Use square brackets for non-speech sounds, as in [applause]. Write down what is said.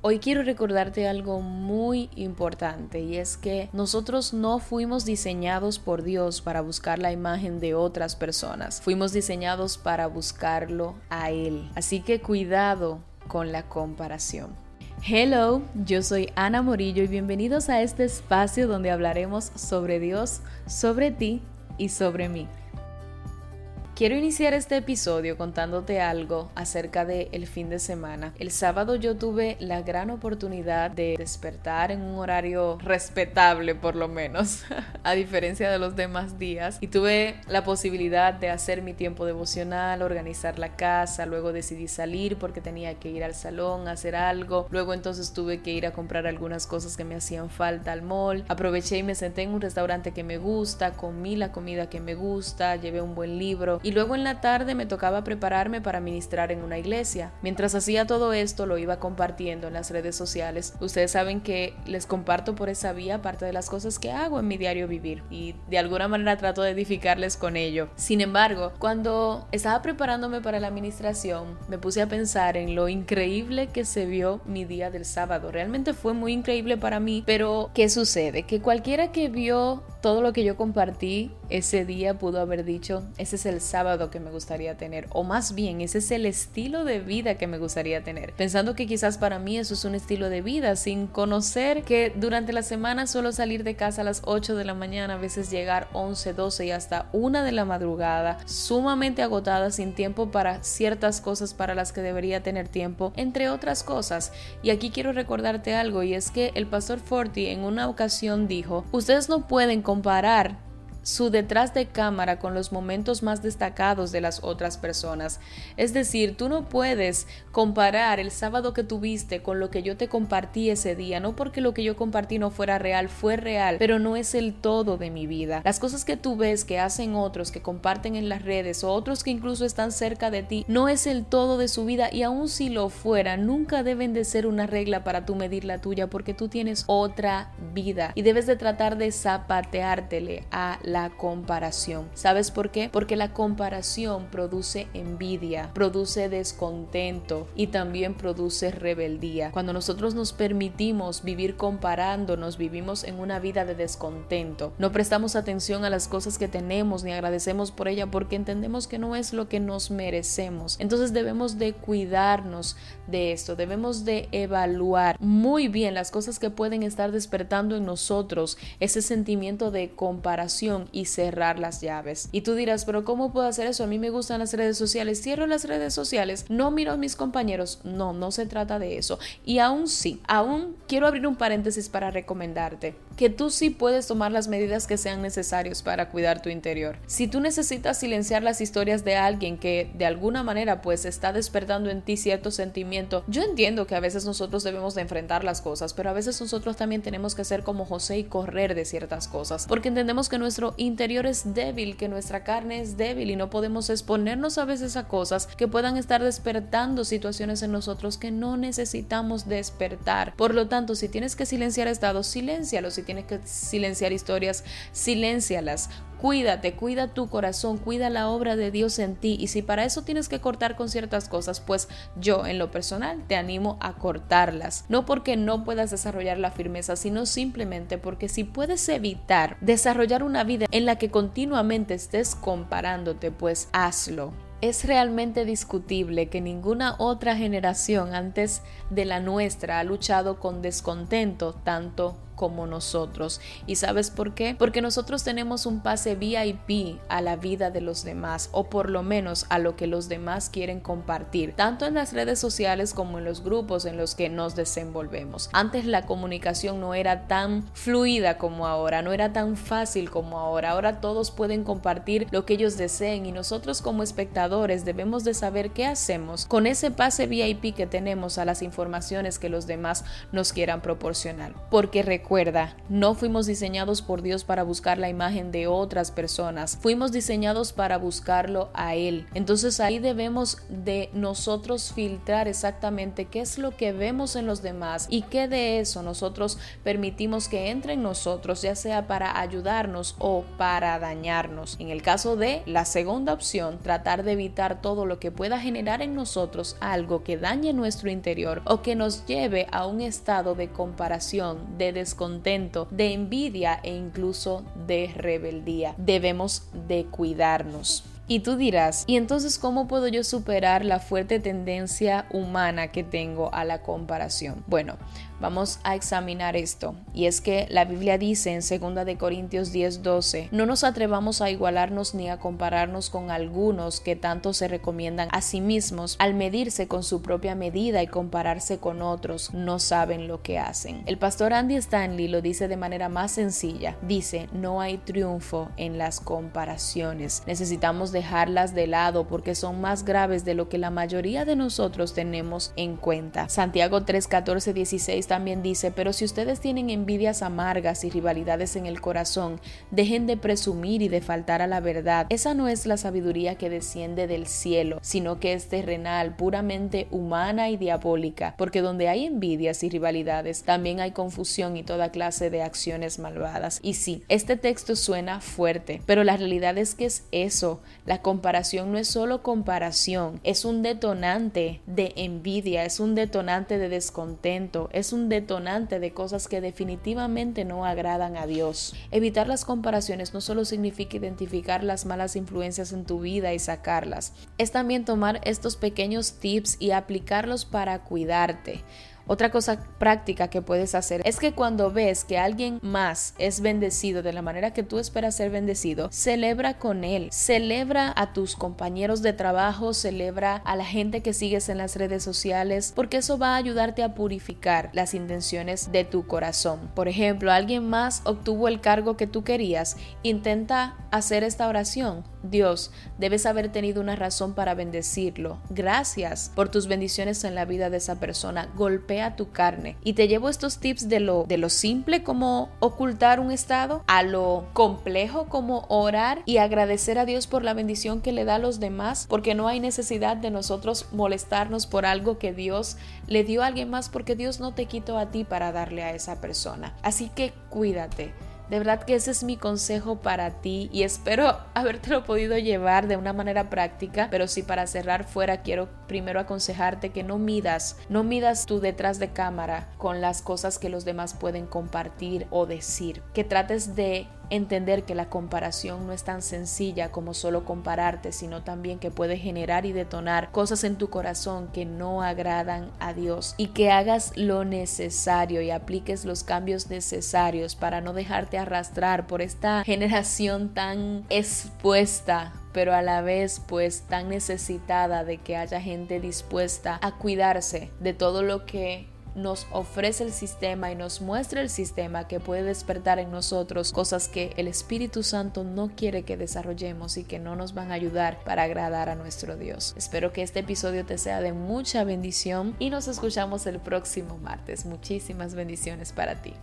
Hoy quiero recordarte algo muy importante y es que nosotros no fuimos diseñados por Dios para buscar la imagen de otras personas, fuimos diseñados para buscarlo a Él. Así que cuidado con la comparación. Hello, yo soy Ana Morillo y bienvenidos a este espacio donde hablaremos sobre Dios, sobre ti y sobre mí. Quiero iniciar este episodio contándote algo acerca del el fin de semana. El sábado yo tuve la gran oportunidad de despertar en un horario respetable por lo menos, [laughs] a diferencia de los demás días, y tuve la posibilidad de hacer mi tiempo devocional, organizar la casa, luego decidí salir porque tenía que ir al salón a hacer algo, luego entonces tuve que ir a comprar algunas cosas que me hacían falta al mall, aproveché y me senté en un restaurante que me gusta, comí la comida que me gusta, llevé un buen libro y luego en la tarde me tocaba prepararme para ministrar en una iglesia. Mientras hacía todo esto lo iba compartiendo en las redes sociales. Ustedes saben que les comparto por esa vía parte de las cosas que hago en mi diario vivir y de alguna manera trato de edificarles con ello. Sin embargo, cuando estaba preparándome para la administración, me puse a pensar en lo increíble que se vio mi día del sábado. Realmente fue muy increíble para mí, pero ¿qué sucede? Que cualquiera que vio todo lo que yo compartí ese día pudo haber dicho, ese es el sábado que me gustaría tener, o más bien, ese es el estilo de vida que me gustaría tener, pensando que quizás para mí eso es un estilo de vida, sin conocer que durante la semana suelo salir de casa a las 8 de la mañana, a veces llegar 11, 12 y hasta 1 de la madrugada, sumamente agotada, sin tiempo para ciertas cosas para las que debería tener tiempo, entre otras cosas. Y aquí quiero recordarte algo, y es que el pastor Forti en una ocasión dijo, ustedes no pueden comparar su detrás de cámara con los momentos más destacados de las otras personas. Es decir, tú no puedes comparar el sábado que tuviste con lo que yo te compartí ese día, no porque lo que yo compartí no fuera real, fue real, pero no es el todo de mi vida. Las cosas que tú ves que hacen otros, que comparten en las redes o otros que incluso están cerca de ti, no es el todo de su vida y aun si lo fuera, nunca deben de ser una regla para tú medir la tuya porque tú tienes otra vida y debes de tratar de zapateártele a la comparación. ¿Sabes por qué? Porque la comparación produce envidia, produce descontento y también produce rebeldía. Cuando nosotros nos permitimos vivir comparándonos, vivimos en una vida de descontento. No prestamos atención a las cosas que tenemos ni agradecemos por ella porque entendemos que no es lo que nos merecemos. Entonces debemos de cuidarnos de esto, debemos de evaluar muy bien las cosas que pueden estar despertando en nosotros ese sentimiento de comparación y cerrar las llaves. Y tú dirás, pero ¿cómo puedo hacer eso? A mí me gustan las redes sociales, cierro las redes sociales, no miro a mis compañeros. No, no se trata de eso. Y aún sí, aún quiero abrir un paréntesis para recomendarte que tú sí puedes tomar las medidas que sean necesarias para cuidar tu interior. Si tú necesitas silenciar las historias de alguien que de alguna manera pues está despertando en ti cierto sentimiento, yo entiendo que a veces nosotros debemos de enfrentar las cosas, pero a veces nosotros también tenemos que ser como José y correr de ciertas cosas, porque entendemos que nuestro interior es débil, que nuestra carne es débil y no podemos exponernos a veces a cosas que puedan estar despertando situaciones en nosotros que no necesitamos despertar. Por lo tanto, si tienes que silenciar estados, siléncialos. Si tienes que silenciar historias, siléncialas. Cuídate, cuida tu corazón, cuida la obra de Dios en ti y si para eso tienes que cortar con ciertas cosas, pues yo en lo personal te animo a cortarlas. No porque no puedas desarrollar la firmeza, sino simplemente porque si puedes evitar desarrollar una vida en la que continuamente estés comparándote, pues hazlo. Es realmente discutible que ninguna otra generación antes de la nuestra ha luchado con descontento tanto como nosotros. ¿Y sabes por qué? Porque nosotros tenemos un pase VIP a la vida de los demás o por lo menos a lo que los demás quieren compartir, tanto en las redes sociales como en los grupos en los que nos desenvolvemos. Antes la comunicación no era tan fluida como ahora, no era tan fácil como ahora. Ahora todos pueden compartir lo que ellos deseen y nosotros como espectadores debemos de saber qué hacemos con ese pase VIP que tenemos a las informaciones que los demás nos quieran proporcionar. Porque Recuerda, no fuimos diseñados por Dios para buscar la imagen de otras personas, fuimos diseñados para buscarlo a Él. Entonces ahí debemos de nosotros filtrar exactamente qué es lo que vemos en los demás y qué de eso nosotros permitimos que entre en nosotros, ya sea para ayudarnos o para dañarnos. En el caso de la segunda opción, tratar de evitar todo lo que pueda generar en nosotros algo que dañe nuestro interior o que nos lleve a un estado de comparación, de descontento, de envidia e incluso de rebeldía. Debemos de cuidarnos. Y tú dirás, ¿y entonces cómo puedo yo superar la fuerte tendencia humana que tengo a la comparación? Bueno, Vamos a examinar esto. Y es que la Biblia dice en 2 de Corintios 10:12, no nos atrevamos a igualarnos ni a compararnos con algunos que tanto se recomiendan a sí mismos al medirse con su propia medida y compararse con otros, no saben lo que hacen. El pastor Andy Stanley lo dice de manera más sencilla. Dice, no hay triunfo en las comparaciones. Necesitamos dejarlas de lado porque son más graves de lo que la mayoría de nosotros tenemos en cuenta. Santiago 3:14 16 también dice, pero si ustedes tienen envidias amargas y rivalidades en el corazón, dejen de presumir y de faltar a la verdad. Esa no es la sabiduría que desciende del cielo, sino que es terrenal, puramente humana y diabólica, porque donde hay envidias y rivalidades, también hay confusión y toda clase de acciones malvadas. Y sí, este texto suena fuerte, pero la realidad es que es eso. La comparación no es solo comparación, es un detonante de envidia, es un detonante de descontento, es un detonante de cosas que definitivamente no agradan a Dios. Evitar las comparaciones no solo significa identificar las malas influencias en tu vida y sacarlas, es también tomar estos pequeños tips y aplicarlos para cuidarte. Otra cosa práctica que puedes hacer es que cuando ves que alguien más es bendecido de la manera que tú esperas ser bendecido, celebra con él, celebra a tus compañeros de trabajo, celebra a la gente que sigues en las redes sociales, porque eso va a ayudarte a purificar las intenciones de tu corazón. Por ejemplo, alguien más obtuvo el cargo que tú querías, intenta hacer esta oración. Dios, debes haber tenido una razón para bendecirlo. Gracias por tus bendiciones en la vida de esa persona. Golpea tu carne. Y te llevo estos tips de lo, de lo simple como ocultar un estado a lo complejo como orar y agradecer a Dios por la bendición que le da a los demás, porque no hay necesidad de nosotros molestarnos por algo que Dios le dio a alguien más, porque Dios no te quitó a ti para darle a esa persona. Así que cuídate. De verdad que ese es mi consejo para ti y espero [laughs] habértelo podido llevar de una manera práctica, pero si para cerrar fuera quiero primero aconsejarte que no midas, no midas tú detrás de cámara con las cosas que los demás pueden compartir o decir, que trates de entender que la comparación no es tan sencilla como solo compararte, sino también que puede generar y detonar cosas en tu corazón que no agradan a Dios. Y que hagas lo necesario y apliques los cambios necesarios para no dejarte arrastrar por esta generación tan expuesta pero a la vez pues tan necesitada de que haya gente dispuesta a cuidarse de todo lo que nos ofrece el sistema y nos muestra el sistema que puede despertar en nosotros cosas que el Espíritu Santo no quiere que desarrollemos y que no nos van a ayudar para agradar a nuestro Dios. Espero que este episodio te sea de mucha bendición y nos escuchamos el próximo martes. Muchísimas bendiciones para ti.